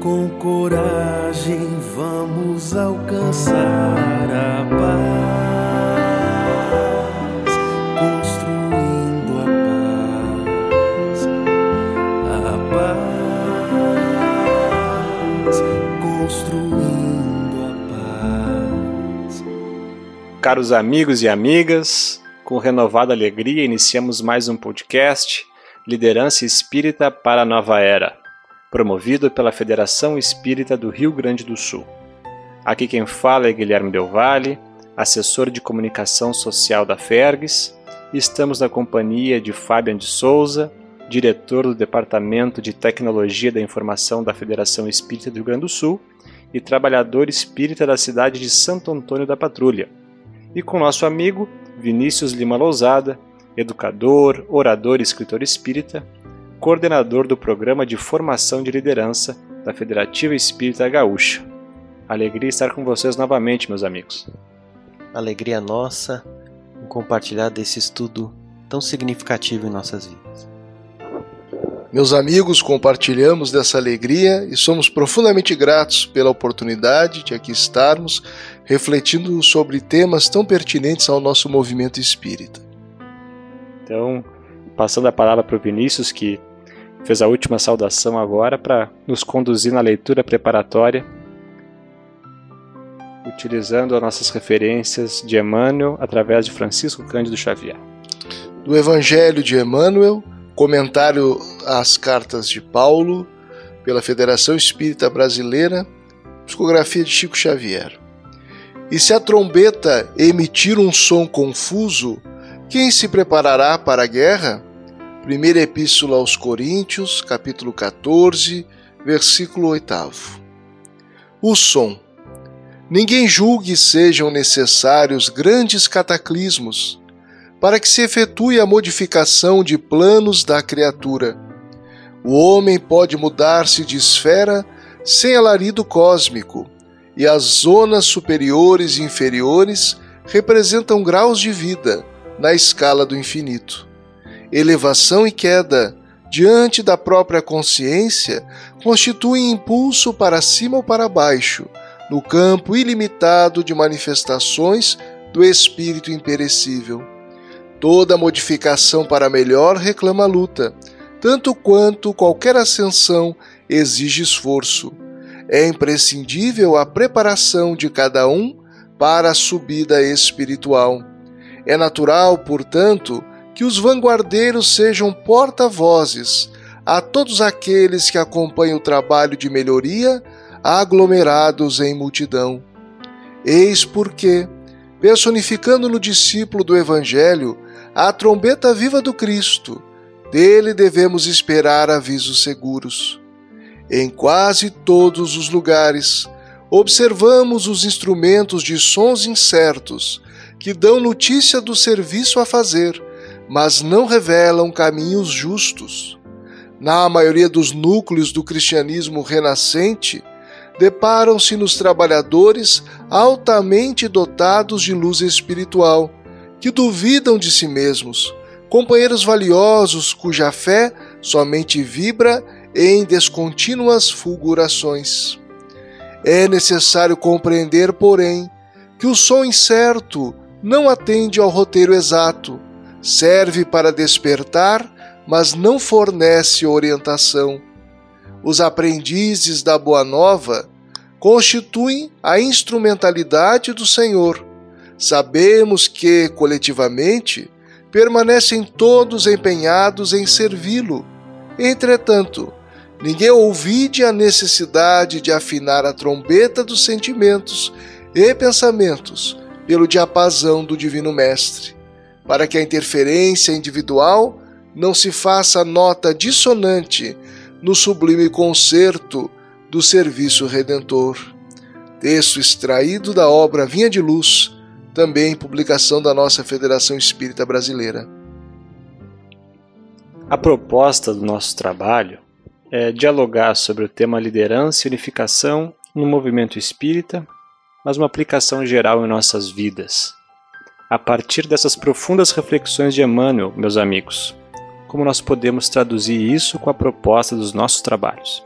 Com coragem vamos alcançar a paz, construindo a paz, a paz, construindo a paz. Caros amigos e amigas, com renovada alegria iniciamos mais um podcast Liderança Espírita para a Nova Era promovido pela Federação Espírita do Rio Grande do Sul. Aqui quem fala é Guilherme Del Valle, assessor de comunicação social da Fergs, e estamos na companhia de Fabian de Souza, diretor do Departamento de Tecnologia da Informação da Federação Espírita do Rio Grande do Sul e trabalhador espírita da cidade de Santo Antônio da Patrulha, e com nosso amigo Vinícius Lima Lousada, educador, orador e escritor espírita, coordenador do Programa de Formação de Liderança da Federativa Espírita Gaúcha. Alegria estar com vocês novamente, meus amigos. Alegria nossa em compartilhar desse estudo tão significativo em nossas vidas. Meus amigos, compartilhamos dessa alegria e somos profundamente gratos pela oportunidade de aqui estarmos refletindo sobre temas tão pertinentes ao nosso movimento espírita. Então, passando a palavra para o Vinícius, que fez a última saudação agora para nos conduzir na leitura preparatória, utilizando as nossas referências de Emmanuel através de Francisco Cândido Xavier. Do Evangelho de Emmanuel, comentário às cartas de Paulo, pela Federação Espírita Brasileira, psicografia de Chico Xavier. E se a trombeta emitir um som confuso, quem se preparará para a guerra? Primeira Epístola aos Coríntios, capítulo 14, versículo 8. O som. Ninguém julgue sejam necessários grandes cataclismos para que se efetue a modificação de planos da criatura. O homem pode mudar-se de esfera sem alarido cósmico, e as zonas superiores e inferiores representam graus de vida na escala do infinito elevação e queda diante da própria consciência constituem impulso para cima ou para baixo, no campo ilimitado de manifestações do espírito imperecível. Toda modificação para melhor reclama luta, tanto quanto qualquer ascensão exige esforço. É imprescindível a preparação de cada um para a subida espiritual. É natural, portanto, que os vanguardeiros sejam porta-vozes a todos aqueles que acompanham o trabalho de melhoria aglomerados em multidão. Eis porque, personificando no discípulo do Evangelho a trombeta viva do Cristo, dele devemos esperar avisos seguros. Em quase todos os lugares, observamos os instrumentos de sons incertos que dão notícia do serviço a fazer mas não revelam caminhos justos. Na maioria dos núcleos do cristianismo renascente, deparam-se nos trabalhadores altamente dotados de luz espiritual, que duvidam de si mesmos, companheiros valiosos cuja fé somente vibra em descontínuas fulgurações. É necessário compreender, porém, que o som incerto não atende ao roteiro exato, serve para despertar, mas não fornece orientação. Os aprendizes da Boa Nova constituem a instrumentalidade do Senhor. Sabemos que, coletivamente, permanecem todos empenhados em servi-lo. Entretanto, ninguém ouvide a necessidade de afinar a trombeta dos sentimentos e pensamentos pelo diapasão do Divino Mestre para que a interferência individual não se faça nota dissonante no sublime concerto do serviço redentor. Texto extraído da obra Vinha de Luz, também publicação da nossa Federação Espírita Brasileira. A proposta do nosso trabalho é dialogar sobre o tema liderança e unificação no movimento espírita, mas uma aplicação geral em nossas vidas a partir dessas profundas reflexões de Emmanuel, meus amigos, como nós podemos traduzir isso com a proposta dos nossos trabalhos?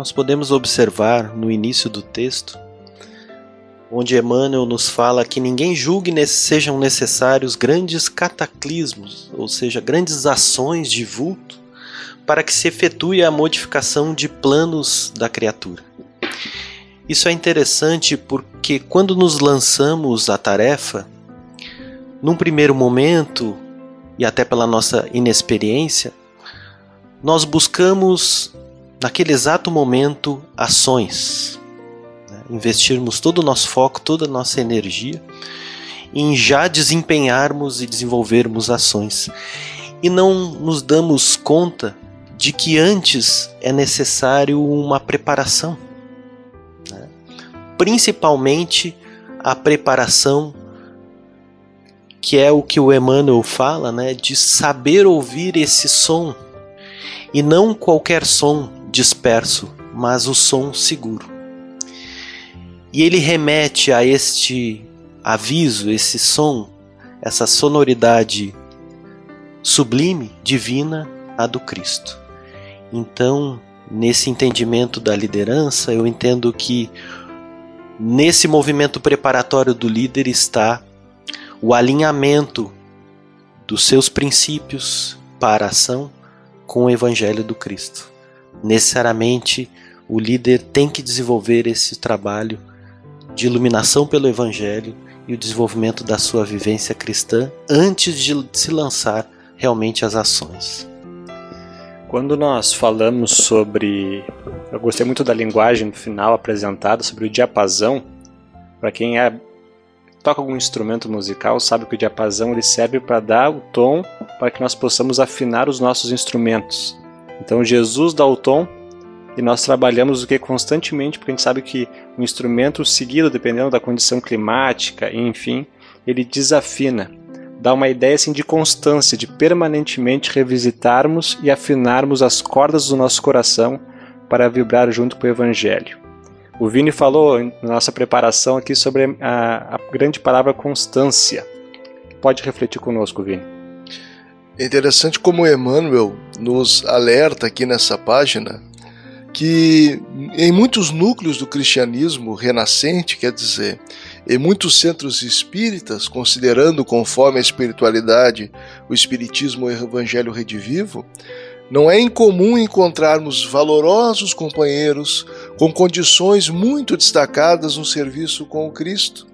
nós podemos observar no início do texto, onde Emmanuel nos fala que ninguém julgue que sejam necessários grandes cataclismos, ou seja, grandes ações de vulto, para que se efetue a modificação de planos da criatura. Isso é interessante porque quando nos lançamos à tarefa, num primeiro momento, e até pela nossa inexperiência, nós buscamos, naquele exato momento, ações. Né? Investirmos todo o nosso foco, toda a nossa energia em já desempenharmos e desenvolvermos ações. E não nos damos conta de que antes é necessário uma preparação principalmente a preparação que é o que o Emmanuel fala, né, de saber ouvir esse som e não qualquer som disperso, mas o som seguro. E ele remete a este aviso, esse som, essa sonoridade sublime, divina, a do Cristo. Então, nesse entendimento da liderança, eu entendo que Nesse movimento preparatório do líder está o alinhamento dos seus princípios para a ação com o Evangelho do Cristo. Necessariamente, o líder tem que desenvolver esse trabalho de iluminação pelo Evangelho e o desenvolvimento da sua vivência cristã antes de se lançar realmente às ações. Quando nós falamos sobre. Eu gostei muito da linguagem final apresentada sobre o diapasão. Para quem é, toca algum instrumento musical, sabe que o diapasão ele serve para dar o tom para que nós possamos afinar os nossos instrumentos. Então Jesus dá o tom e nós trabalhamos o que constantemente, porque a gente sabe que o instrumento seguido, dependendo da condição climática, enfim, ele desafina dá uma ideia assim de constância, de permanentemente revisitarmos e afinarmos as cordas do nosso coração para vibrar junto com o Evangelho. O Vini falou na nossa preparação aqui sobre a, a grande palavra constância. Pode refletir conosco, Vini. É interessante como Emmanuel nos alerta aqui nessa página que em muitos núcleos do cristianismo renascente, quer dizer, em muitos centros espíritas, considerando conforme a espiritualidade o espiritismo e o evangelho redivivo, não é incomum encontrarmos valorosos companheiros com condições muito destacadas no serviço com o Cristo.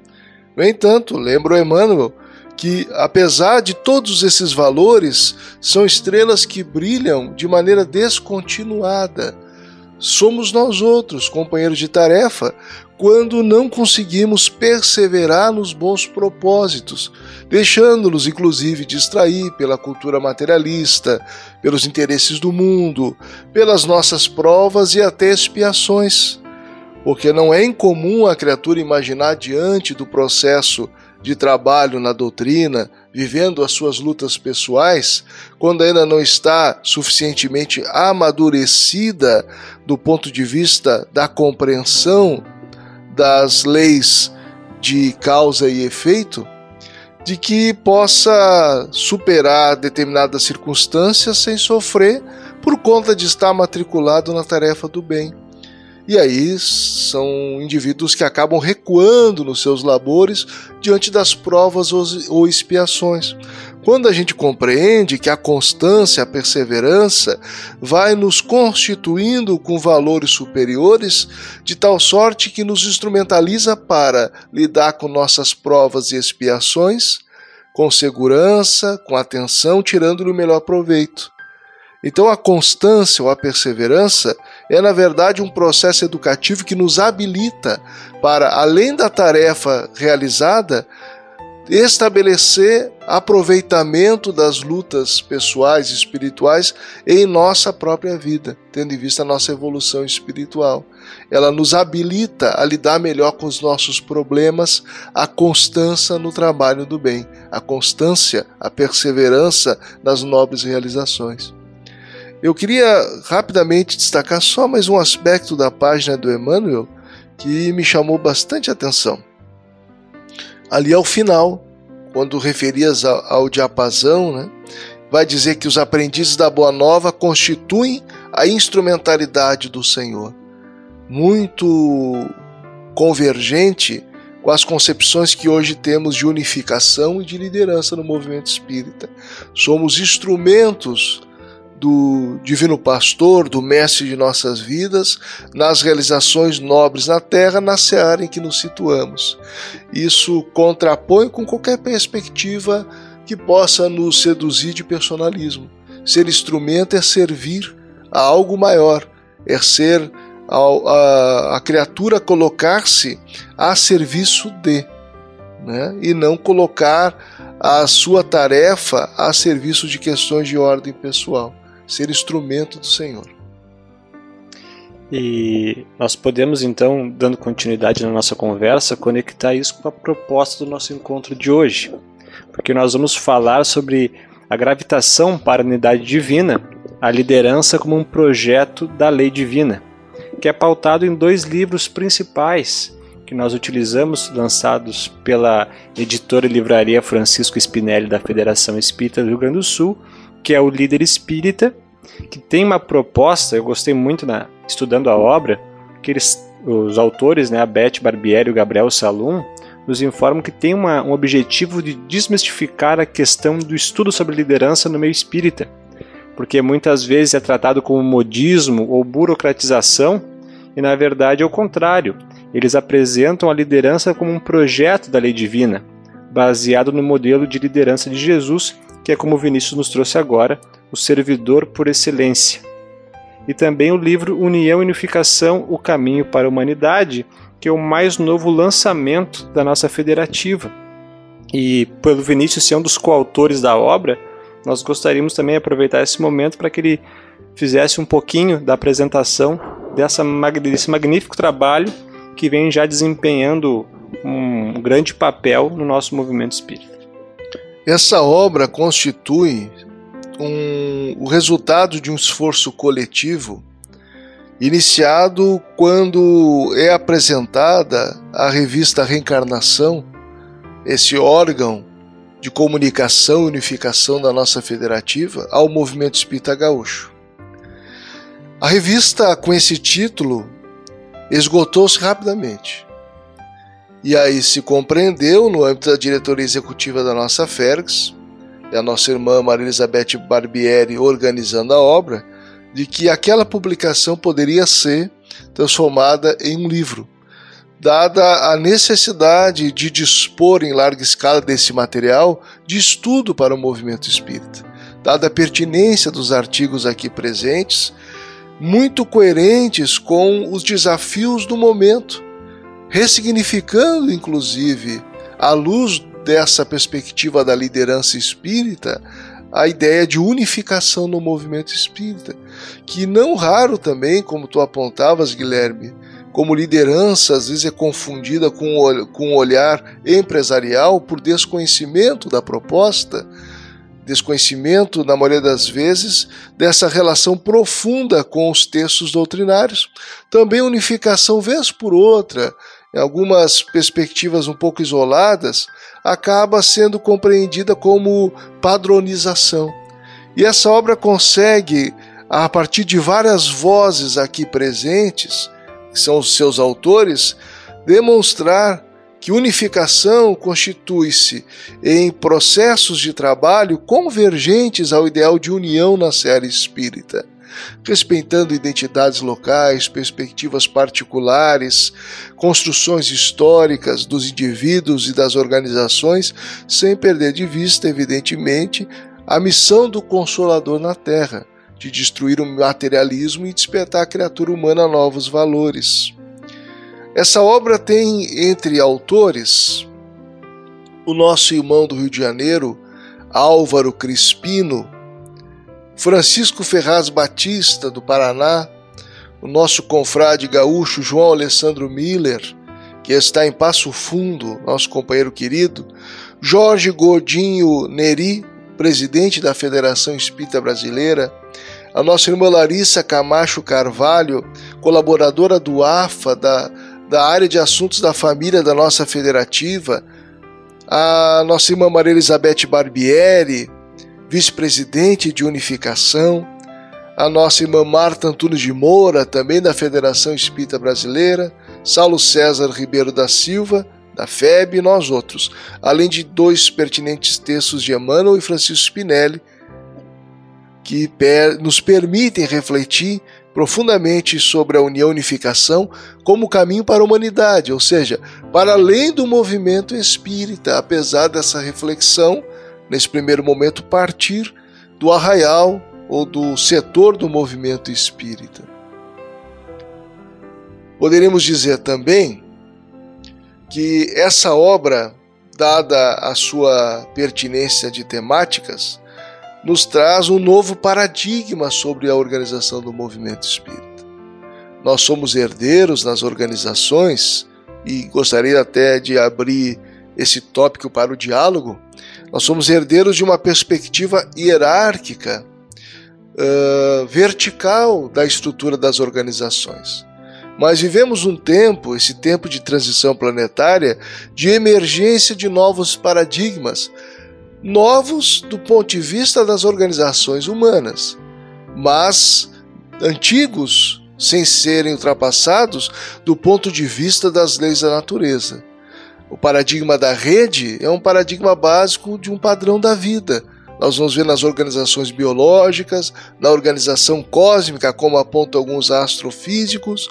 No entanto, lembra Emmanuel que, apesar de todos esses valores, são estrelas que brilham de maneira descontinuada. Somos nós outros, companheiros de tarefa, quando não conseguimos perseverar nos bons propósitos, deixando-nos inclusive distrair pela cultura materialista, pelos interesses do mundo, pelas nossas provas e até expiações. Porque não é incomum a criatura imaginar diante do processo de trabalho na doutrina, vivendo as suas lutas pessoais, quando ainda não está suficientemente amadurecida do ponto de vista da compreensão das leis de causa e efeito, de que possa superar determinadas circunstâncias sem sofrer por conta de estar matriculado na tarefa do bem. E aí são indivíduos que acabam recuando nos seus labores diante das provas ou expiações. Quando a gente compreende que a constância, a perseverança vai nos constituindo com valores superiores, de tal sorte que nos instrumentaliza para lidar com nossas provas e expiações com segurança, com atenção, tirando-lhe o melhor proveito. Então a constância ou a perseverança é, na verdade, um processo educativo que nos habilita para, além da tarefa realizada, estabelecer aproveitamento das lutas pessoais e espirituais em nossa própria vida, tendo em vista a nossa evolução espiritual. Ela nos habilita a lidar melhor com os nossos problemas, a constância no trabalho do bem, a constância, a perseverança nas nobres realizações. Eu queria rapidamente destacar só mais um aspecto da página do Emmanuel que me chamou bastante atenção ali ao final, quando referias ao, diapasão, né, vai dizer que os aprendizes da Boa Nova constituem a instrumentalidade do Senhor. muito convergente com as concepções que hoje temos de unificação e de liderança no movimento espírita. Somos instrumentos do Divino Pastor, do Mestre de nossas vidas, nas realizações nobres na terra, na seara em que nos situamos. Isso contrapõe com qualquer perspectiva que possa nos seduzir de personalismo. Ser instrumento é servir a algo maior, é ser a, a, a criatura colocar-se a serviço de, né? e não colocar a sua tarefa a serviço de questões de ordem pessoal, ser instrumento do Senhor. E nós podemos então, dando continuidade na nossa conversa, conectar isso com a proposta do nosso encontro de hoje, porque nós vamos falar sobre a gravitação para a unidade divina, a liderança como um projeto da lei divina que é pautado em dois livros principais que nós utilizamos, lançados pela editora e livraria Francisco Spinelli da Federação Espírita do Rio Grande do Sul, que é o Líder Espírita, que tem uma proposta, eu gostei muito na, estudando a obra, que eles, os autores, né, a Beth Barbieri e o Gabriel Salum, nos informam que tem uma, um objetivo de desmistificar a questão do estudo sobre liderança no meio espírita porque muitas vezes é tratado como modismo ou burocratização, e na verdade é o contrário. Eles apresentam a liderança como um projeto da lei divina, baseado no modelo de liderança de Jesus, que é como o Vinícius nos trouxe agora, o servidor por excelência. E também o livro União e Unificação: O Caminho para a Humanidade, que é o mais novo lançamento da nossa federativa. E pelo Vinícius ser um dos coautores da obra, nós gostaríamos também de aproveitar esse momento para que ele fizesse um pouquinho da apresentação dessa, desse magnífico trabalho que vem já desempenhando um grande papel no nosso movimento espírita. Essa obra constitui um, o resultado de um esforço coletivo iniciado quando é apresentada a revista Reencarnação, esse órgão de comunicação e unificação da nossa federativa ao movimento espírita gaúcho. A revista com esse título esgotou-se rapidamente. E aí se compreendeu, no âmbito da diretoria executiva da nossa FERGS, e a nossa irmã Maria Elizabeth Barbieri organizando a obra, de que aquela publicação poderia ser transformada em um livro dada a necessidade de dispor em larga escala desse material de estudo para o movimento espírita, dada a pertinência dos artigos aqui presentes, muito coerentes com os desafios do momento, ressignificando inclusive, à luz dessa perspectiva da liderança espírita, a ideia de unificação no movimento espírita, que não raro também, como tu apontavas, Guilherme, como liderança às vezes é confundida com, com um olhar empresarial por desconhecimento da proposta, desconhecimento, na maioria das vezes, dessa relação profunda com os textos doutrinários. Também unificação, vez por outra, algumas perspectivas um pouco isoladas, acaba sendo compreendida como padronização. E essa obra consegue, a partir de várias vozes aqui presentes, que são os seus autores, demonstrar que unificação constitui-se em processos de trabalho convergentes ao ideal de união na série espírita, respeitando identidades locais, perspectivas particulares, construções históricas dos indivíduos e das organizações, sem perder de vista, evidentemente, a missão do Consolador na Terra de destruir o materialismo e despertar a criatura humana a novos valores. Essa obra tem entre autores o nosso irmão do Rio de Janeiro, Álvaro Crispino, Francisco Ferraz Batista, do Paraná, o nosso confrade gaúcho João Alessandro Miller, que está em Passo Fundo, nosso companheiro querido, Jorge Godinho Neri, presidente da Federação Espírita Brasileira, a nossa irmã Larissa Camacho Carvalho, colaboradora do AFA, da, da área de assuntos da família da nossa federativa, a nossa irmã Maria Elizabeth Barbieri, vice-presidente de unificação, a nossa irmã Marta Antunes de Moura, também da Federação Espírita Brasileira, Saulo César Ribeiro da Silva, da FEB e nós outros, além de dois pertinentes textos de Emmanuel e Francisco Spinelli, que nos permitem refletir profundamente sobre a união e unificação como caminho para a humanidade, ou seja, para além do movimento espírita, apesar dessa reflexão, nesse primeiro momento, partir do arraial ou do setor do movimento espírita. Poderíamos dizer também que essa obra, dada a sua pertinência de temáticas, nos traz um novo paradigma sobre a organização do movimento espírita. Nós somos herdeiros nas organizações e gostaria até de abrir esse tópico para o diálogo. Nós somos herdeiros de uma perspectiva hierárquica, uh, vertical da estrutura das organizações. Mas vivemos um tempo, esse tempo de transição planetária, de emergência de novos paradigmas, novos do ponto de vista das organizações humanas, mas antigos sem serem ultrapassados do ponto de vista das leis da natureza. O paradigma da rede é um paradigma básico de um padrão da vida. Nós vamos ver nas organizações biológicas, na organização cósmica, como apontam alguns astrofísicos,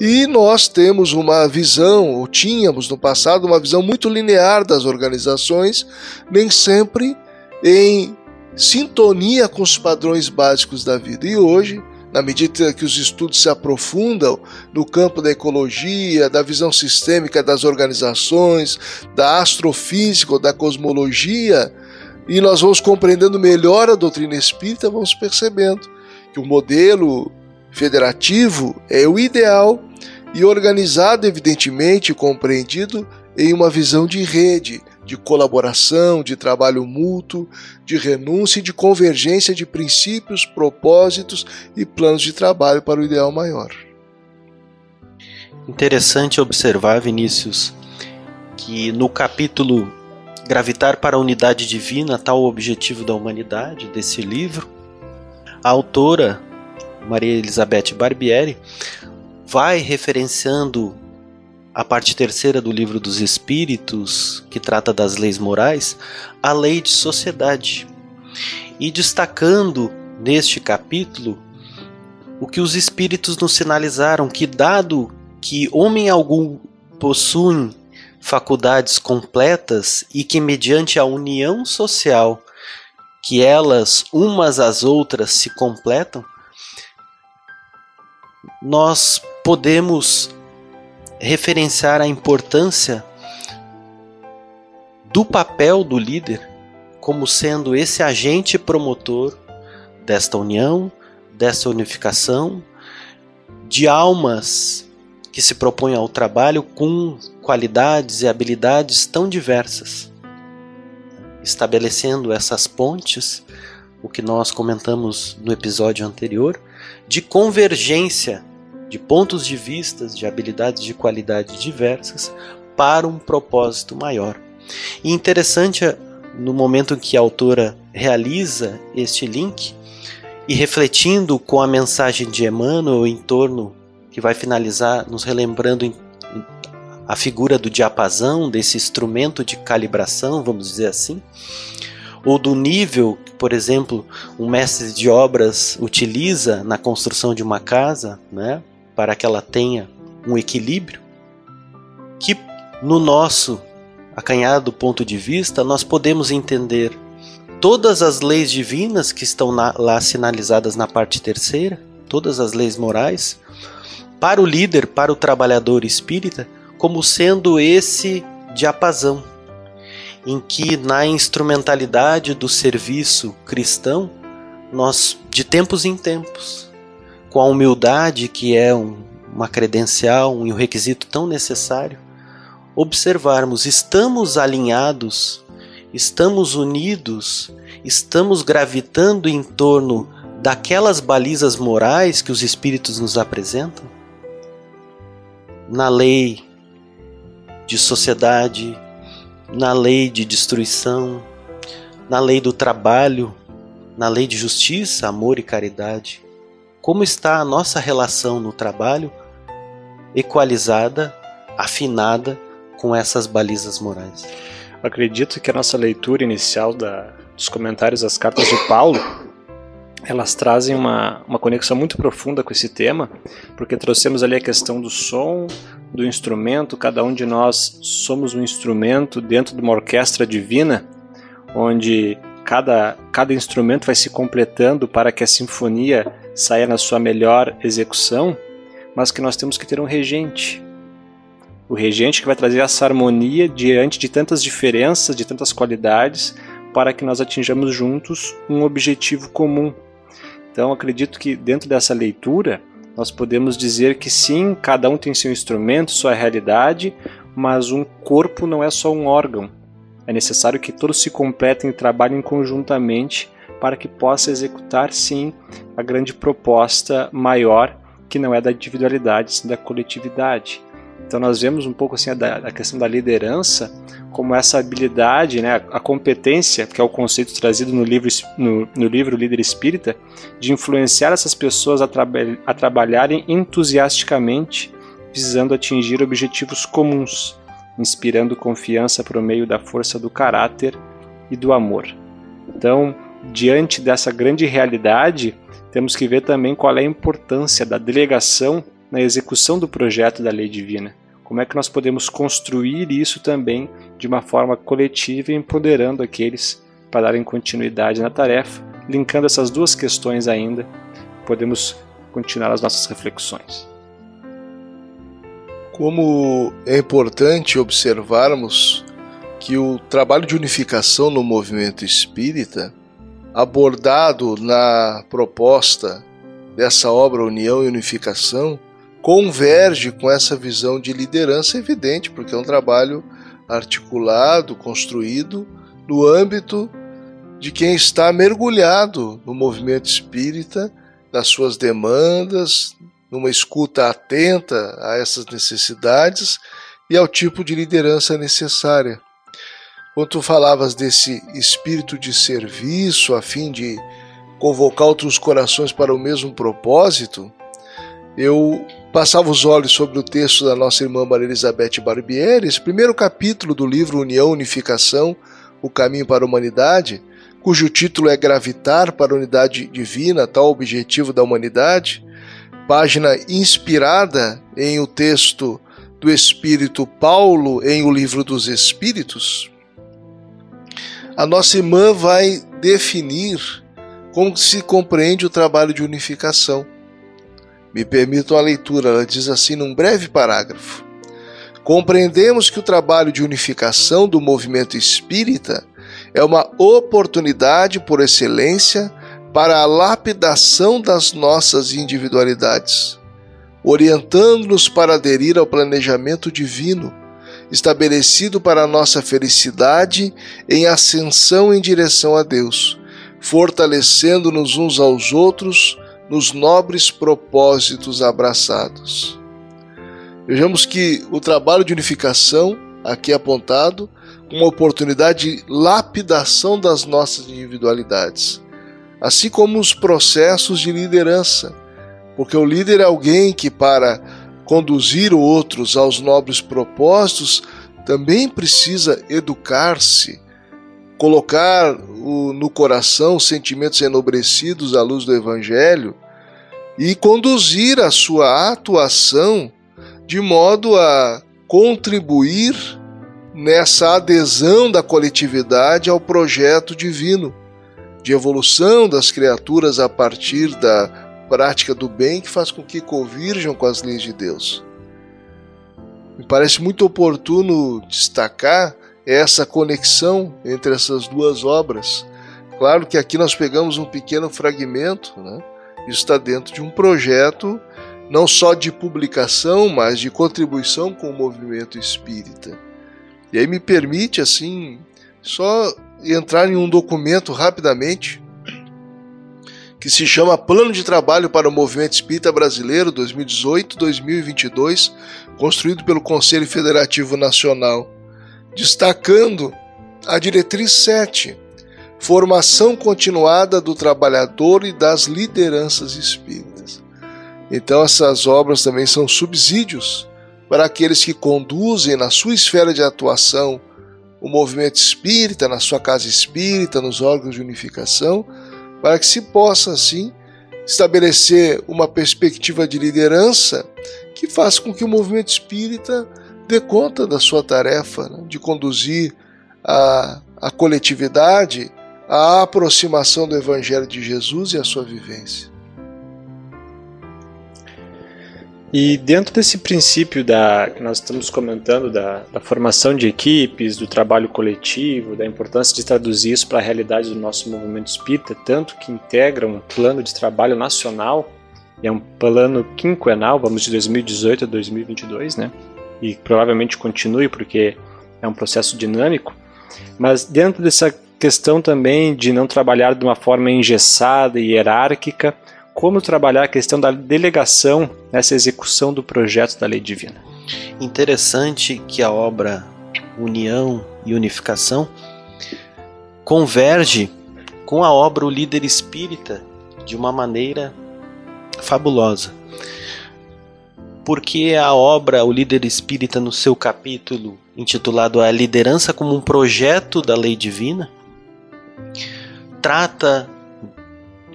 e nós temos uma visão, ou tínhamos no passado, uma visão muito linear das organizações, nem sempre em sintonia com os padrões básicos da vida. E hoje, na medida que os estudos se aprofundam no campo da ecologia, da visão sistêmica das organizações, da astrofísica, da cosmologia, e nós vamos compreendendo melhor a doutrina espírita, vamos percebendo que o modelo federativo é o ideal e organizado, evidentemente, compreendido em uma visão de rede, de colaboração, de trabalho mútuo, de renúncia e de convergência de princípios, propósitos e planos de trabalho para o ideal maior. Interessante observar, Vinícius, que no capítulo Gravitar para a Unidade Divina, tal o objetivo da humanidade, desse livro, a autora Maria Elizabeth Barbieri vai referenciando a parte terceira do livro dos Espíritos, que trata das leis morais, a lei de sociedade. E destacando neste capítulo o que os Espíritos nos sinalizaram, que dado que homem algum possui faculdades completas e que mediante a união social que elas umas às outras se completam, nós podemos referenciar a importância do papel do líder como sendo esse agente promotor desta união, desta unificação, de almas que se propõem ao trabalho com qualidades e habilidades tão diversas, estabelecendo essas pontes, o que nós comentamos no episódio anterior, de convergência de pontos de vistas, de habilidades de qualidade diversas para um propósito maior. E interessante no momento em que a autora realiza este link e refletindo com a mensagem de Emmanuel em torno que vai finalizar nos relembrando a figura do diapasão, desse instrumento de calibração, vamos dizer assim, ou do nível que, por exemplo, um mestre de obras utiliza na construção de uma casa, né? Para que ela tenha um equilíbrio, que no nosso acanhado ponto de vista nós podemos entender todas as leis divinas que estão na, lá sinalizadas na parte terceira, todas as leis morais, para o líder, para o trabalhador espírita, como sendo esse diapasão, em que na instrumentalidade do serviço cristão, nós, de tempos em tempos, com a humildade que é um, uma credencial e um requisito tão necessário, observarmos, estamos alinhados, estamos unidos, estamos gravitando em torno daquelas balizas morais que os espíritos nos apresentam? Na lei de sociedade, na lei de destruição, na lei do trabalho, na lei de justiça, amor e caridade como está a nossa relação no trabalho equalizada, afinada com essas balizas morais. Acredito que a nossa leitura inicial da, dos comentários das cartas de Paulo elas trazem uma, uma conexão muito profunda com esse tema, porque trouxemos ali a questão do som, do instrumento, cada um de nós somos um instrumento dentro de uma orquestra divina, onde cada, cada instrumento vai se completando para que a sinfonia saia na sua melhor execução, mas que nós temos que ter um regente. O regente que vai trazer essa harmonia diante de tantas diferenças, de tantas qualidades, para que nós atinjamos juntos um objetivo comum. Então, acredito que dentro dessa leitura, nós podemos dizer que sim, cada um tem seu instrumento, sua realidade, mas um corpo não é só um órgão. É necessário que todos se completem e trabalhem conjuntamente para que possa executar sim a grande proposta maior que não é da individualidade, sim da coletividade. Então nós vemos um pouco assim a, a, questão da liderança como essa habilidade, né, a competência, que é o conceito trazido no livro, no, no livro Líder Espírita, de influenciar essas pessoas a, a trabalharem entusiasticamente, visando atingir objetivos comuns, inspirando confiança por meio da força do caráter e do amor. Então, diante dessa grande realidade, temos que ver também qual é a importância da delegação na execução do projeto da lei divina. Como é que nós podemos construir isso também de uma forma coletiva, empoderando aqueles para darem continuidade na tarefa, linkando essas duas questões ainda, podemos continuar as nossas reflexões. Como é importante observarmos que o trabalho de unificação no movimento espírita abordado na proposta dessa obra União e Unificação converge com essa visão de liderança evidente, porque é um trabalho articulado, construído no âmbito de quem está mergulhado no movimento espírita, das suas demandas, numa escuta atenta a essas necessidades e ao tipo de liderança necessária. Quando tu falavas desse espírito de serviço a fim de convocar outros corações para o mesmo propósito, eu passava os olhos sobre o texto da nossa irmã Maria Elizabeth Barbieri, esse primeiro capítulo do livro União, Unificação, O Caminho para a Humanidade, cujo título é Gravitar para a Unidade Divina, tal objetivo da humanidade, página inspirada em o texto do Espírito Paulo em O Livro dos Espíritos, a nossa irmã vai definir como se compreende o trabalho de unificação. Me permitam a leitura, ela diz assim num breve parágrafo. Compreendemos que o trabalho de unificação do movimento espírita é uma oportunidade por excelência para a lapidação das nossas individualidades, orientando-nos para aderir ao planejamento divino estabelecido para nossa felicidade em ascensão em direção a Deus, fortalecendo-nos uns aos outros nos nobres propósitos abraçados. Vejamos que o trabalho de unificação, aqui apontado, uma oportunidade de lapidação das nossas individualidades, assim como os processos de liderança, porque o líder é alguém que, para conduzir outros aos nobres propósitos, também precisa educar-se, colocar no coração sentimentos enobrecidos à luz do Evangelho e conduzir a sua atuação de modo a contribuir nessa adesão da coletividade ao projeto divino de evolução das criaturas a partir da prática do bem que faz com que convirjam com as leis de Deus. Me parece muito oportuno destacar essa conexão entre essas duas obras. Claro que aqui nós pegamos um pequeno fragmento, né? Isso está dentro de um projeto não só de publicação, mas de contribuição com o movimento espírita. E aí me permite, assim, só entrar em um documento rapidamente que se chama Plano de Trabalho para o Movimento Espírita Brasileiro 2018-2022, construído pelo Conselho Federativo Nacional, destacando a diretriz 7, formação continuada do trabalhador e das lideranças espíritas. Então, essas obras também são subsídios para aqueles que conduzem na sua esfera de atuação o movimento espírita, na sua casa espírita, nos órgãos de unificação, para que se possa, assim, estabelecer uma perspectiva de liderança que faça com que o movimento espírita dê conta da sua tarefa né, de conduzir a, a coletividade à aproximação do Evangelho de Jesus e à sua vivência. E dentro desse princípio da, que nós estamos comentando, da, da, formação de equipes, do trabalho coletivo, da importância de traduzir isso para a realidade do nosso movimento espírita, tanto que integra um plano de trabalho nacional, é um plano quinquenal, vamos de 2018 a 2022, né? E provavelmente continue porque é um processo dinâmico. Mas dentro dessa questão também de não trabalhar de uma forma engessada e hierárquica, como trabalhar a questão da delegação nessa execução do projeto da lei divina. Interessante que a obra União e Unificação converge com a obra O Líder Espírita de uma maneira fabulosa. Porque a obra O Líder Espírita, no seu capítulo intitulado A Liderança como um Projeto da Lei Divina, trata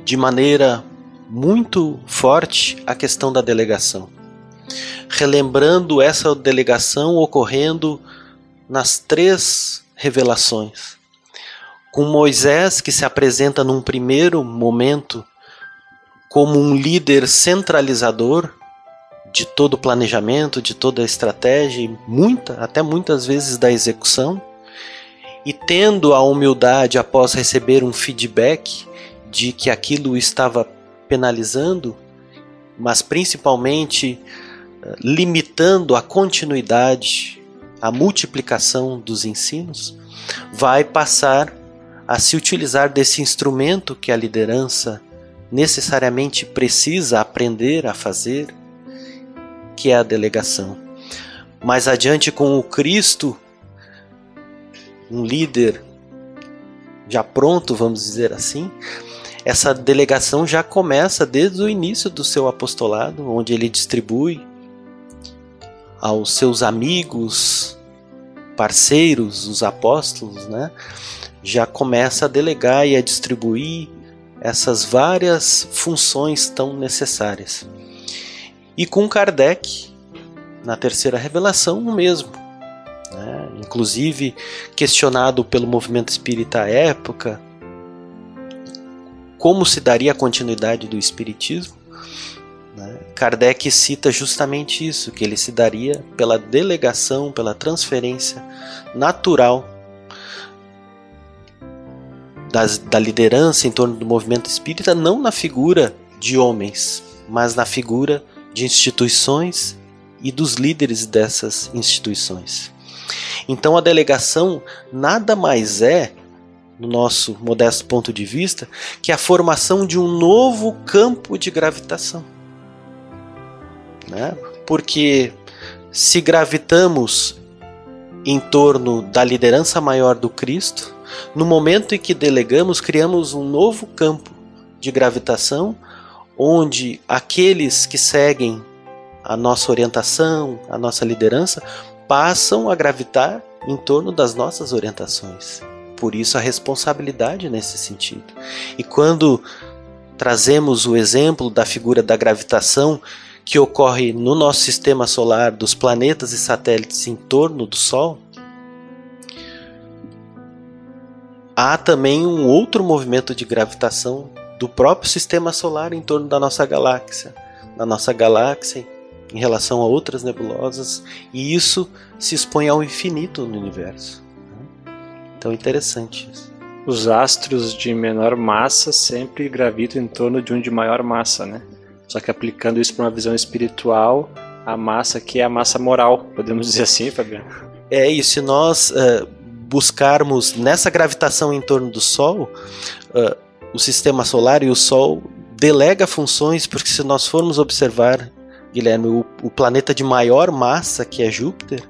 de maneira muito forte a questão da delegação. Relembrando essa delegação ocorrendo nas três revelações. Com Moisés, que se apresenta num primeiro momento como um líder centralizador de todo o planejamento, de toda a estratégia, muita, até muitas vezes da execução, e tendo a humildade após receber um feedback de que aquilo estava penalizando, mas principalmente eh, limitando a continuidade, a multiplicação dos ensinos, vai passar a se utilizar desse instrumento que a liderança necessariamente precisa aprender a fazer, que é a delegação. Mais adiante, com o Cristo, um líder já pronto, vamos dizer assim, essa delegação já começa desde o início do seu apostolado, onde ele distribui aos seus amigos, parceiros, os apóstolos, né? Já começa a delegar e a distribuir essas várias funções tão necessárias. E com Kardec, na terceira revelação, o mesmo. Né? Inclusive, questionado pelo movimento espírita à época, como se daria a continuidade do Espiritismo, né? Kardec cita justamente isso, que ele se daria pela delegação, pela transferência natural das, da liderança em torno do movimento espírita, não na figura de homens, mas na figura de instituições e dos líderes dessas instituições. Então a delegação nada mais é no nosso modesto ponto de vista, que é a formação de um novo campo de gravitação. Né? Porque se gravitamos em torno da liderança maior do Cristo, no momento em que delegamos, criamos um novo campo de gravitação, onde aqueles que seguem a nossa orientação, a nossa liderança, passam a gravitar em torno das nossas orientações por isso a responsabilidade nesse sentido. E quando trazemos o exemplo da figura da gravitação que ocorre no nosso sistema solar, dos planetas e satélites em torno do Sol, há também um outro movimento de gravitação do próprio sistema solar em torno da nossa galáxia, da nossa galáxia em relação a outras nebulosas, e isso se expõe ao infinito no universo. Então interessante isso. Os astros de menor massa sempre gravitam em torno de um de maior massa, né? Só que aplicando isso para uma visão espiritual, a massa que é a massa moral, podemos dizer assim, Fabiano? É isso. Se nós uh, buscarmos nessa gravitação em torno do Sol, uh, o sistema solar e o Sol delega funções, porque se nós formos observar, Guilherme, o, o planeta de maior massa, que é Júpiter,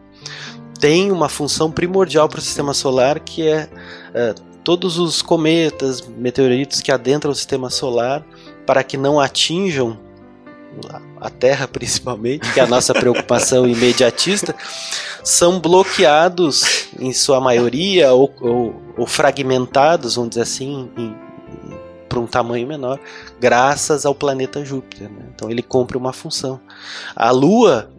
tem uma função primordial para o sistema solar que é, é, todos os cometas, meteoritos que adentram o sistema solar para que não atinjam a terra principalmente, que é a nossa preocupação imediatista, são bloqueados em sua maioria ou, ou, ou fragmentados, vamos dizer assim, para um tamanho menor, graças ao planeta Júpiter. Né? Então ele cumpre uma função. A Lua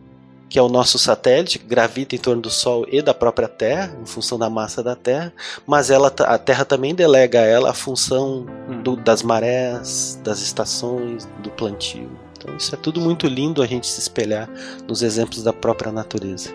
que é o nosso satélite, que gravita em torno do Sol e da própria Terra, em função da massa da Terra, mas ela, a Terra também delega a ela a função hum. do, das marés, das estações, do plantio. Então isso é tudo muito lindo a gente se espelhar nos exemplos da própria natureza.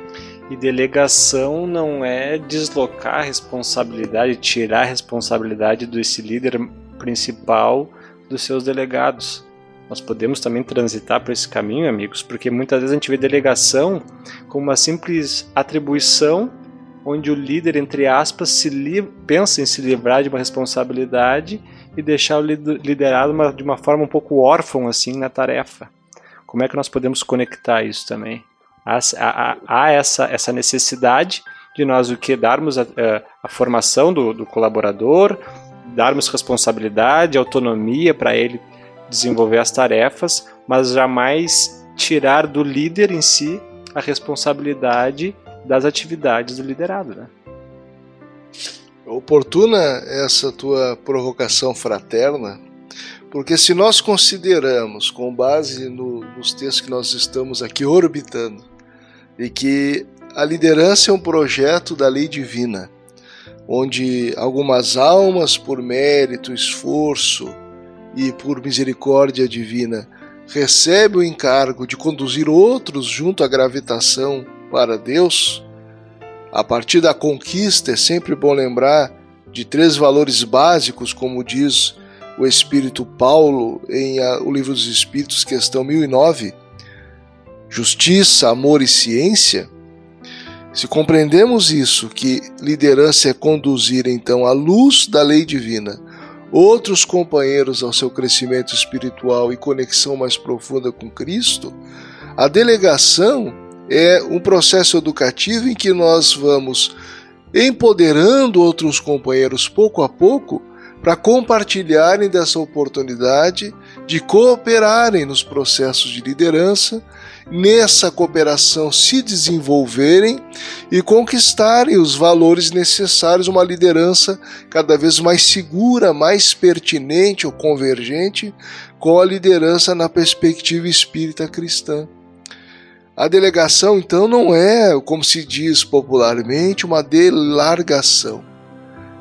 E delegação não é deslocar a responsabilidade, tirar a responsabilidade desse líder principal dos seus delegados nós podemos também transitar por esse caminho, amigos, porque muitas vezes a gente vê delegação como uma simples atribuição onde o líder, entre aspas, se pensa em se livrar de uma responsabilidade e deixar o liderado uma, de uma forma um pouco órfão assim na tarefa. Como é que nós podemos conectar isso também? Há, há, há essa, essa necessidade de nós o que darmos a, a formação do, do colaborador, darmos responsabilidade, autonomia para ele desenvolver as tarefas, mas jamais tirar do líder em si a responsabilidade das atividades do liderado. Né? Oportuna essa tua provocação fraterna, porque se nós consideramos, com base no, nos textos que nós estamos aqui orbitando, e que a liderança é um projeto da lei divina, onde algumas almas, por mérito, esforço, e por misericórdia divina recebe o encargo de conduzir outros junto à gravitação para Deus, a partir da conquista é sempre bom lembrar de três valores básicos, como diz o Espírito Paulo em o Livro dos Espíritos, questão 1009: justiça, amor e ciência. Se compreendemos isso, que liderança é conduzir então a luz da lei divina outros companheiros ao seu crescimento espiritual e conexão mais profunda com Cristo, a delegação é um processo educativo em que nós vamos empoderando outros companheiros pouco a pouco para compartilharem dessa oportunidade de cooperarem nos processos de liderança nessa cooperação se desenvolverem e conquistarem os valores necessários, uma liderança cada vez mais segura, mais pertinente ou convergente com a liderança na perspectiva espírita cristã. A delegação, então, não é, como se diz popularmente, uma delargação.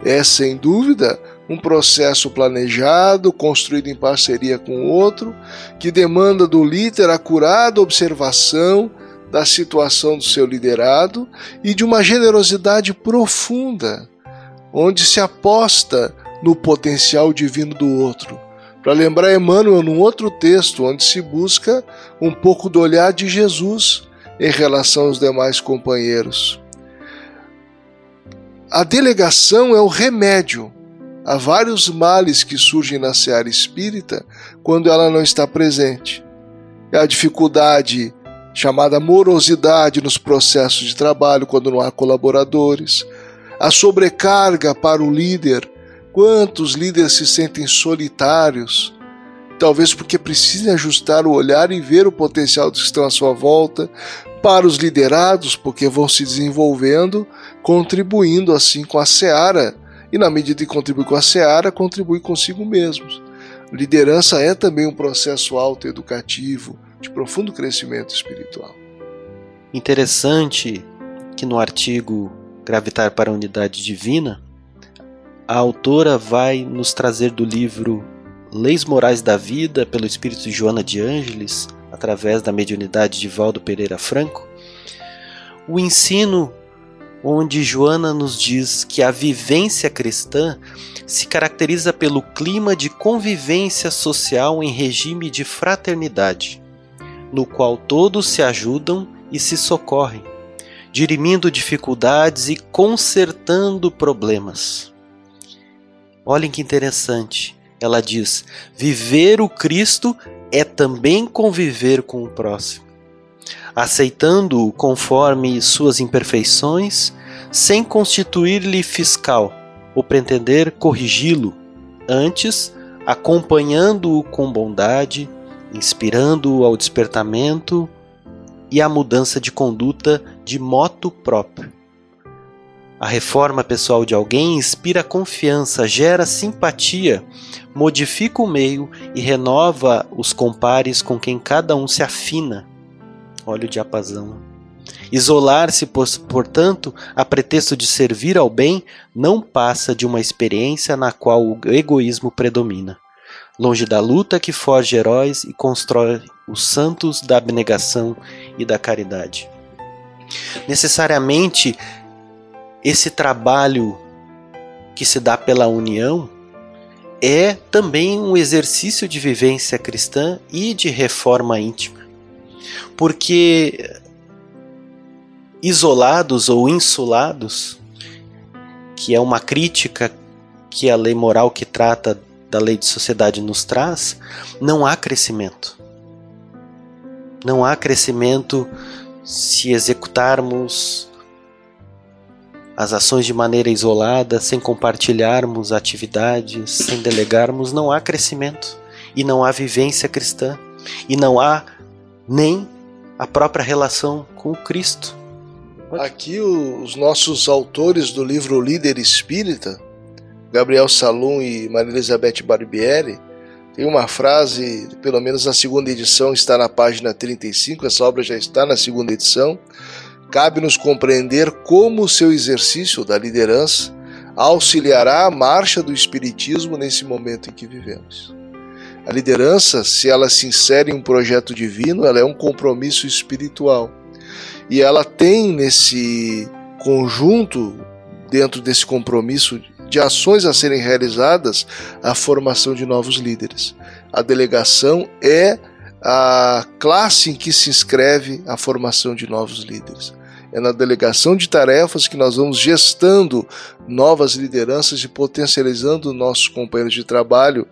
É, sem dúvida, um processo planejado, construído em parceria com o outro, que demanda do líder a curada observação da situação do seu liderado e de uma generosidade profunda, onde se aposta no potencial divino do outro. Para lembrar Emmanuel num outro texto, onde se busca um pouco do olhar de Jesus em relação aos demais companheiros. A delegação é o remédio Há vários males que surgem na seara espírita quando ela não está presente. É a dificuldade chamada morosidade nos processos de trabalho quando não há colaboradores, a sobrecarga para o líder. Quantos líderes se sentem solitários? Talvez porque precisem ajustar o olhar e ver o potencial dos que estão à sua volta, para os liderados, porque vão se desenvolvendo, contribuindo assim com a seara e, na medida que contribui com a seara, contribui consigo mesmos. Liderança é também um processo autoeducativo de profundo crescimento espiritual. Interessante que no artigo Gravitar para a Unidade Divina, a autora vai nos trazer do livro Leis Morais da Vida, pelo espírito de Joana de Ângeles, através da mediunidade de Valdo Pereira Franco, o ensino onde Joana nos diz que a vivência cristã se caracteriza pelo clima de convivência social em regime de fraternidade, no qual todos se ajudam e se socorrem, dirimindo dificuldades e consertando problemas. Olhem que interessante. Ela diz: viver o Cristo é também conviver com o próximo aceitando-o conforme suas imperfeições, sem constituir-lhe fiscal ou pretender corrigi-lo, antes acompanhando-o com bondade, inspirando ao despertamento e à mudança de conduta de moto próprio. A reforma pessoal de alguém inspira confiança, gera simpatia, modifica o meio e renova os compares com quem cada um se afina. Olha o diapasão. Isolar-se, portanto, a pretexto de servir ao bem, não passa de uma experiência na qual o egoísmo predomina. Longe da luta que forge heróis e constrói os santos da abnegação e da caridade. Necessariamente, esse trabalho que se dá pela união é também um exercício de vivência cristã e de reforma íntima. Porque isolados ou insulados, que é uma crítica que a lei moral que trata da lei de sociedade nos traz, não há crescimento. Não há crescimento se executarmos as ações de maneira isolada, sem compartilharmos atividades, sem delegarmos, não há crescimento e não há vivência cristã e não há nem a própria relação com Cristo. Aqui os nossos autores do livro Líder Espírita, Gabriel Salum e Maria Elizabeth Barbieri, tem uma frase, pelo menos na segunda edição está na página 35, essa obra já está na segunda edição, cabe-nos compreender como o seu exercício da liderança auxiliará a marcha do Espiritismo nesse momento em que vivemos. A liderança, se ela se insere em um projeto divino, ela é um compromisso espiritual. E ela tem nesse conjunto, dentro desse compromisso de ações a serem realizadas, a formação de novos líderes. A delegação é a classe em que se inscreve a formação de novos líderes. É na delegação de tarefas que nós vamos gestando novas lideranças e potencializando nossos companheiros de trabalho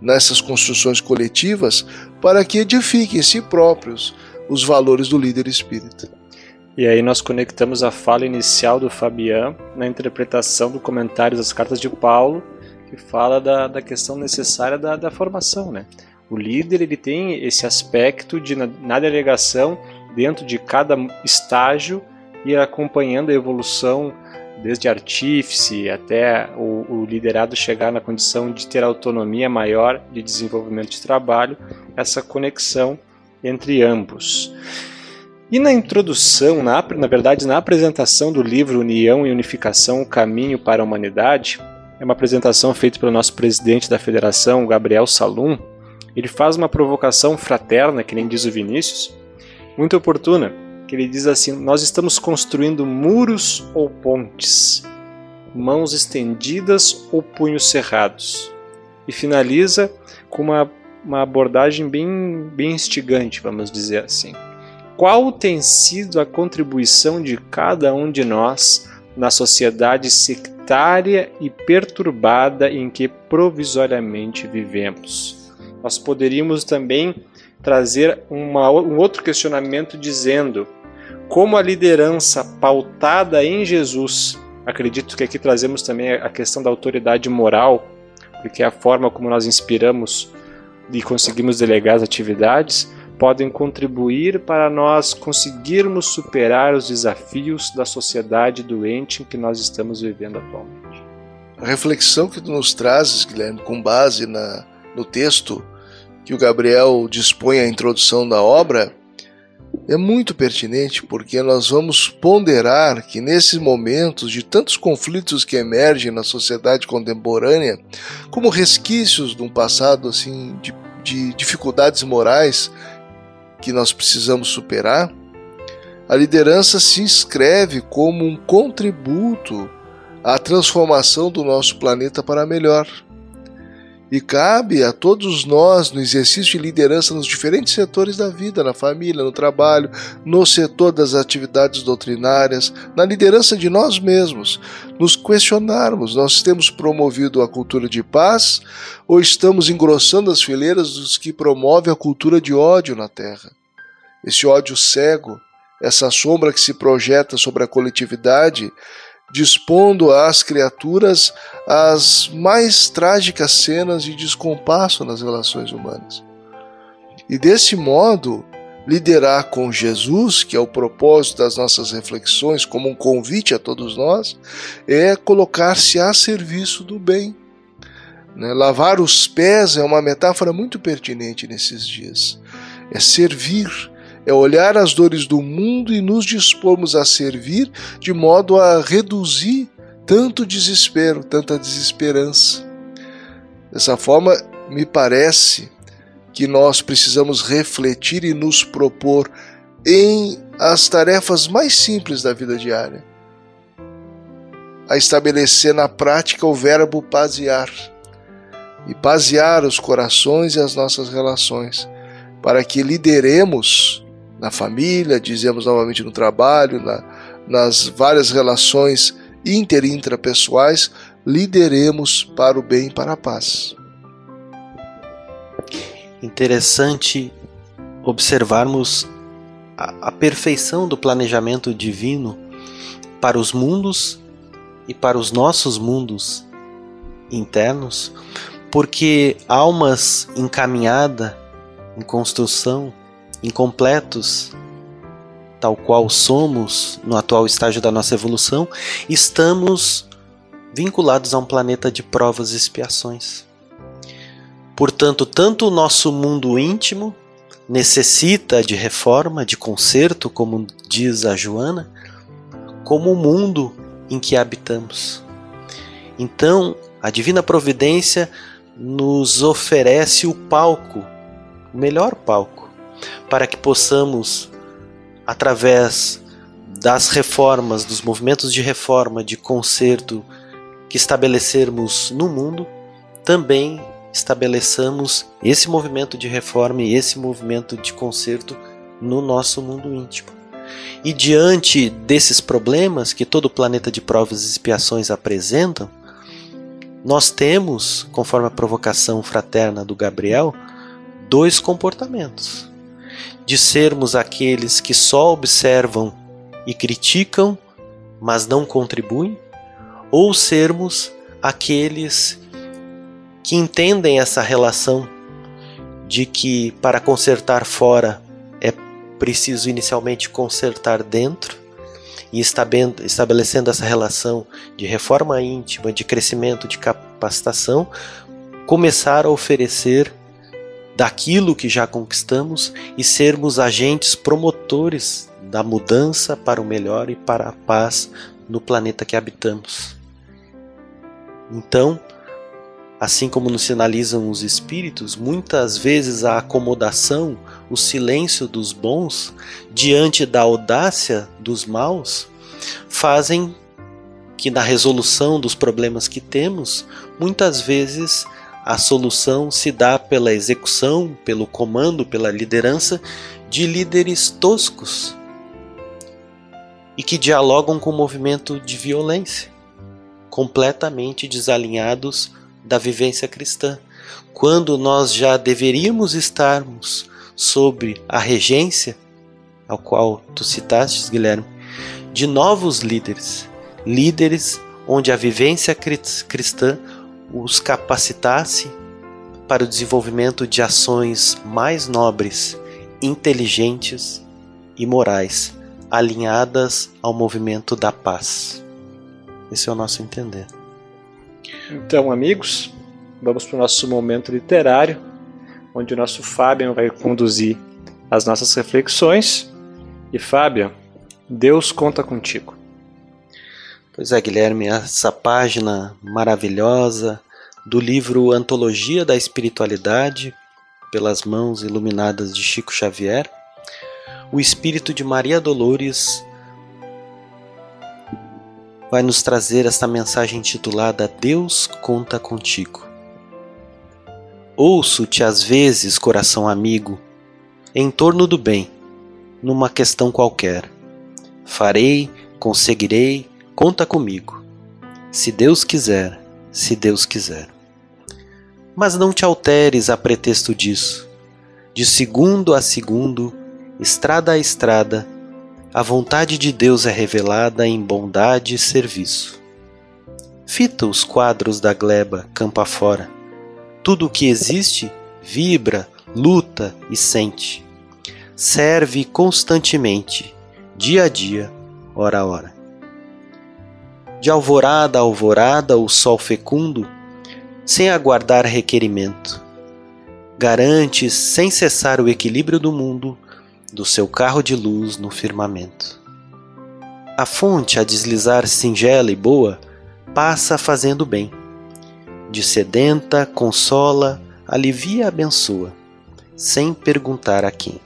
nessas construções coletivas para que edifiquem em si próprios os valores do líder espírita. E aí nós conectamos a fala inicial do Fabian na interpretação do comentário das cartas de Paulo, que fala da, da questão necessária da, da formação, né? O líder ele tem esse aspecto de na, na delegação dentro de cada estágio ir acompanhando a evolução desde artífice até o, o, liderado chegar na condição de ter autonomia maior de desenvolvimento de trabalho, essa conexão entre ambos. E na introdução, na, na verdade, na apresentação do livro União e Unificação, o Caminho para a Humanidade, é uma apresentação feita pelo nosso presidente da federação, Gabriel Salum. Ele faz uma provocação fraterna, que nem diz o Vinícius, muito oportuna, que ele diz assim: Nós estamos construindo muros ou pontes, mãos estendidas ou punhos cerrados. E finaliza com uma, uma abordagem bem, bem instigante, vamos dizer assim. Qual tem sido a contribuição de cada um de nós na sociedade sectária e perturbada em que provisoriamente vivemos? Nós poderíamos também trazer uma, um outro questionamento dizendo como a liderança pautada em Jesus, acredito que aqui trazemos também a questão da autoridade moral, porque é a forma como nós inspiramos e conseguimos delegar as atividades, podem contribuir para nós conseguirmos superar os desafios da sociedade doente em que nós estamos vivendo atualmente. A reflexão que tu nos trazes, Guilherme, com base na, no texto que o Gabriel dispõe à introdução da obra, é muito pertinente porque nós vamos ponderar que nesses momentos de tantos conflitos que emergem na sociedade contemporânea, como resquícios de um passado assim de, de dificuldades morais que nós precisamos superar, a liderança se inscreve como um contributo à transformação do nosso planeta para melhor. E cabe a todos nós, no exercício de liderança nos diferentes setores da vida, na família, no trabalho, no setor das atividades doutrinárias, na liderança de nós mesmos, nos questionarmos: nós temos promovido a cultura de paz ou estamos engrossando as fileiras dos que promovem a cultura de ódio na Terra? Esse ódio cego, essa sombra que se projeta sobre a coletividade, dispondo às criaturas as mais trágicas cenas de descompasso nas relações humanas. e desse modo liderar com Jesus, que é o propósito das nossas reflexões, como um convite a todos nós, é colocar-se a serviço do bem. Né? Lavar os pés é uma metáfora muito pertinente nesses dias. É servir, é olhar as dores do mundo e nos dispormos a servir de modo a reduzir tanto desespero, tanta desesperança. Dessa forma, me parece que nós precisamos refletir e nos propor em as tarefas mais simples da vida diária. A estabelecer na prática o verbo pasear e pasear os corações e as nossas relações, para que lideremos na família, dizemos novamente no trabalho, na, nas várias relações inter e intrapessoais, lideremos para o bem e para a paz. Interessante observarmos a, a perfeição do planejamento divino para os mundos e para os nossos mundos internos, porque almas encaminhada em construção, incompletos, tal qual somos no atual estágio da nossa evolução, estamos vinculados a um planeta de provas e expiações. Portanto, tanto o nosso mundo íntimo necessita de reforma, de conserto, como diz a Joana, como o mundo em que habitamos. Então, a divina providência nos oferece o palco, o melhor palco, para que possamos, através das reformas, dos movimentos de reforma, de conserto que estabelecermos no mundo, também estabeleçamos esse movimento de reforma e esse movimento de conserto no nosso mundo íntimo. E diante desses problemas que todo o planeta de provas e expiações apresentam, nós temos, conforme a provocação fraterna do Gabriel, dois comportamentos: de sermos aqueles que só observam e criticam, mas não contribuem, ou sermos aqueles que entendem essa relação de que para consertar fora é preciso inicialmente consertar dentro? E estabelecendo essa relação de reforma íntima, de crescimento, de capacitação, começar a oferecer daquilo que já conquistamos e sermos agentes promotores da mudança para o melhor e para a paz no planeta que habitamos. Então, Assim como nos sinalizam os espíritos, muitas vezes a acomodação, o silêncio dos bons diante da audácia dos maus fazem que na resolução dos problemas que temos, muitas vezes a solução se dá pela execução, pelo comando, pela liderança de líderes toscos e que dialogam com o movimento de violência, completamente desalinhados da vivência cristã, quando nós já deveríamos estarmos sobre a regência, ao qual tu citaste, Guilherme, de novos líderes, líderes onde a vivência cristã os capacitasse para o desenvolvimento de ações mais nobres, inteligentes e morais, alinhadas ao movimento da paz. Esse é o nosso entender. Então, amigos, vamos para o nosso momento literário, onde o nosso Fábio vai conduzir as nossas reflexões. E Fábio, Deus conta contigo. Pois é, Guilherme, essa página maravilhosa do livro Antologia da Espiritualidade, pelas mãos iluminadas de Chico Xavier, o espírito de Maria Dolores vai nos trazer esta mensagem intitulada Deus conta contigo. Ouço-te às vezes, coração amigo, em torno do bem, numa questão qualquer. Farei, conseguirei, conta comigo. Se Deus quiser, se Deus quiser. Mas não te alteres a pretexto disso. De segundo a segundo, estrada a estrada, a vontade de Deus é revelada em bondade e serviço. Fita os quadros da gleba campo afora. Tudo o que existe vibra, luta, e sente. Serve constantemente, dia a dia, hora a hora. De alvorada a alvorada, o sol fecundo, sem aguardar requerimento, garante sem cessar o equilíbrio do mundo do seu carro de luz no firmamento. A fonte a deslizar singela e boa passa fazendo bem. De sedenta, consola, alivia, abençoa, sem perguntar a quem.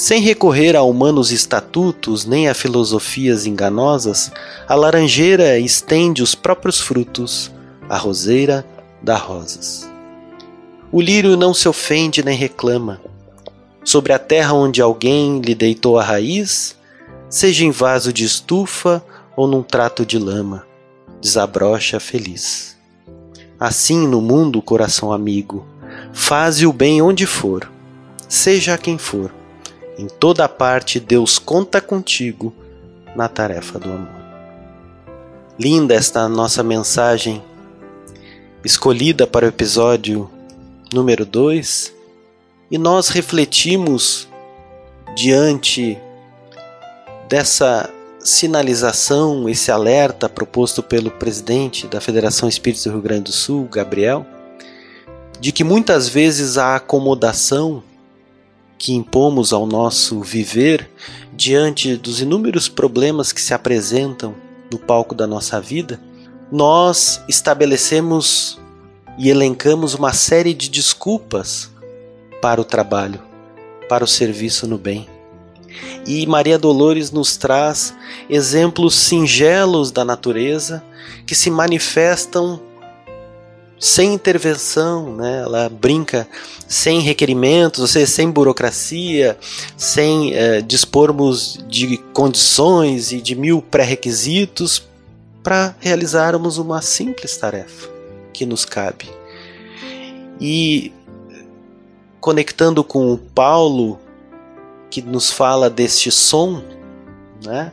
Sem recorrer a humanos estatutos nem a filosofias enganosas, a laranjeira estende os próprios frutos, a roseira dá rosas. O lírio não se ofende nem reclama. Sobre a terra onde alguém lhe deitou a raiz, seja em vaso de estufa ou num trato de lama, desabrocha feliz. Assim no mundo, coração amigo, faze o bem onde for, seja quem for. Em toda parte Deus conta contigo na tarefa do amor. Linda esta nossa mensagem escolhida para o episódio número 2 e nós refletimos diante dessa sinalização, esse alerta proposto pelo presidente da Federação Espírita do Rio Grande do Sul, Gabriel, de que muitas vezes a acomodação que impomos ao nosso viver diante dos inúmeros problemas que se apresentam no palco da nossa vida, nós estabelecemos e elencamos uma série de desculpas para o trabalho, para o serviço no bem. E Maria Dolores nos traz exemplos singelos da natureza que se manifestam sem intervenção, né? ela brinca sem requerimentos, ou seja, sem burocracia, sem eh, dispormos de condições e de mil pré-requisitos para realizarmos uma simples tarefa que nos cabe. E conectando com o Paulo que nos fala deste som, né?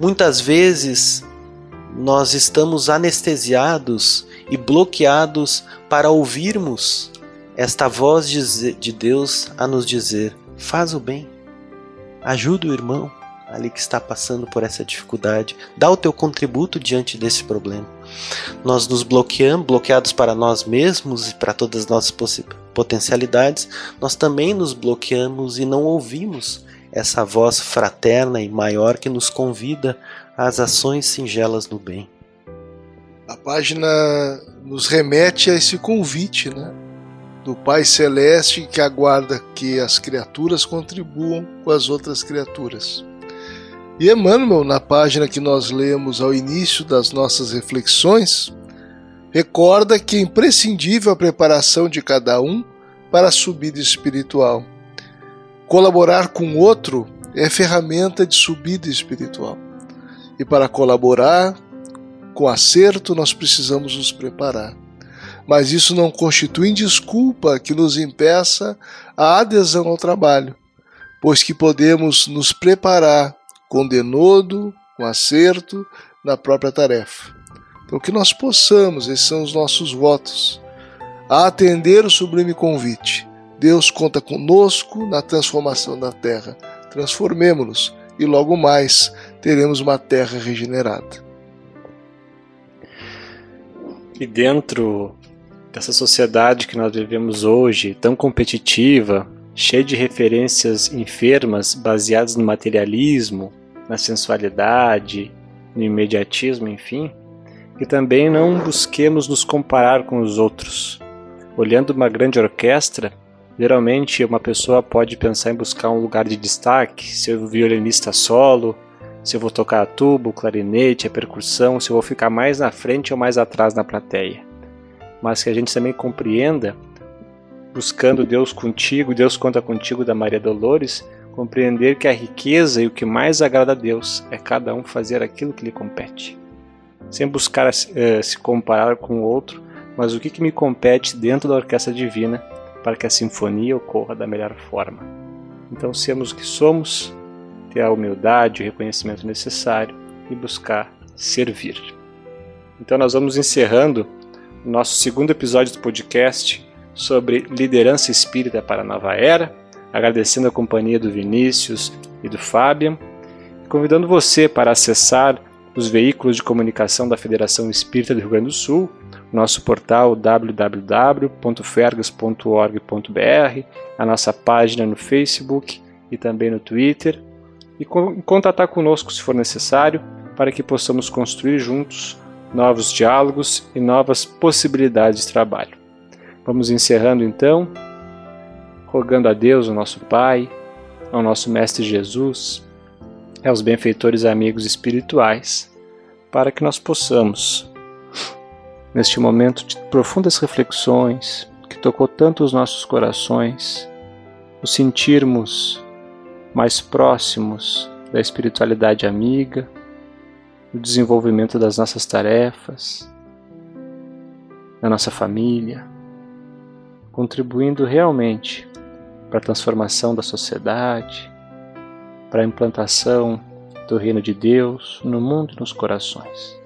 Muitas vezes nós estamos anestesiados e bloqueados para ouvirmos esta voz de Deus a nos dizer: faz o bem, ajuda o irmão ali que está passando por essa dificuldade, dá o teu contributo diante desse problema. Nós nos bloqueamos, bloqueados para nós mesmos e para todas as nossas potencialidades, nós também nos bloqueamos e não ouvimos essa voz fraterna e maior que nos convida às ações singelas no bem. A página nos remete a esse convite, né? Do Pai Celeste que aguarda que as criaturas contribuam com as outras criaturas. E Emmanuel, na página que nós lemos ao início das nossas reflexões, recorda que é imprescindível a preparação de cada um para a subida espiritual. Colaborar com outro é ferramenta de subida espiritual. E para colaborar com acerto, nós precisamos nos preparar. Mas isso não constitui desculpa que nos impeça a adesão ao trabalho, pois que podemos nos preparar com denodo, com acerto na própria tarefa. Então, que nós possamos, esses são os nossos votos, a atender o sublime convite. Deus conta conosco na transformação da terra. Transformemo-nos e logo mais teremos uma terra regenerada. E dentro dessa sociedade que nós vivemos hoje, tão competitiva, cheia de referências enfermas baseadas no materialismo, na sensualidade, no imediatismo, enfim, e também não busquemos nos comparar com os outros. Olhando uma grande orquestra, geralmente uma pessoa pode pensar em buscar um lugar de destaque, se eu violinista solo, se eu vou tocar tubo, clarinete, a percussão, se eu vou ficar mais na frente ou mais atrás na plateia. Mas que a gente também compreenda, buscando Deus contigo, Deus conta contigo da Maria Dolores, compreender que a riqueza e o que mais agrada a Deus é cada um fazer aquilo que lhe compete. Sem buscar uh, se comparar com o outro, mas o que, que me compete dentro da orquestra divina para que a sinfonia ocorra da melhor forma. Então, sermos o que somos, ter a humildade, o reconhecimento necessário e buscar servir. Então, nós vamos encerrando o nosso segundo episódio do podcast sobre liderança espírita para a nova era, agradecendo a companhia do Vinícius e do Fábio, convidando você para acessar os veículos de comunicação da Federação Espírita do Rio Grande do Sul, nosso portal www.fergas.org.br, a nossa página no Facebook e também no Twitter, e contatar conosco se for necessário, para que possamos construir juntos novos diálogos e novas possibilidades de trabalho. Vamos encerrando então, rogando a Deus, o nosso Pai, ao nosso Mestre Jesus, aos benfeitores amigos espirituais, para que nós possamos, neste momento de profundas reflexões, que tocou tanto os nossos corações, nos sentirmos mais próximos da espiritualidade amiga, do desenvolvimento das nossas tarefas, da nossa família, contribuindo realmente para a transformação da sociedade, para a implantação do reino de Deus no mundo e nos corações.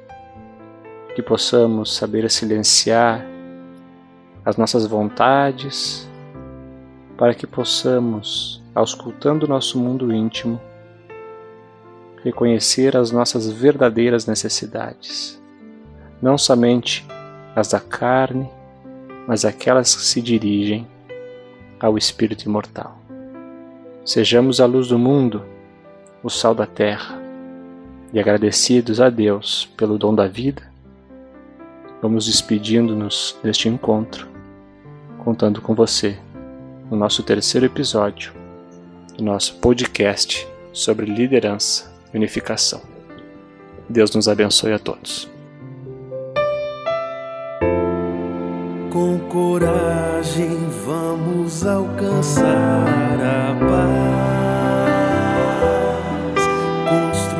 Que possamos saber silenciar as nossas vontades, para que possamos, auscultando nosso mundo íntimo, reconhecer as nossas verdadeiras necessidades, não somente as da carne, mas aquelas que se dirigem ao Espírito imortal. Sejamos a luz do mundo, o sal da terra, e agradecidos a Deus pelo dom da vida, vamos despedindo-nos deste encontro, contando com você no nosso terceiro episódio do nosso podcast sobre liderança e unificação. Deus nos abençoe a todos. Com coragem vamos alcançar a paz,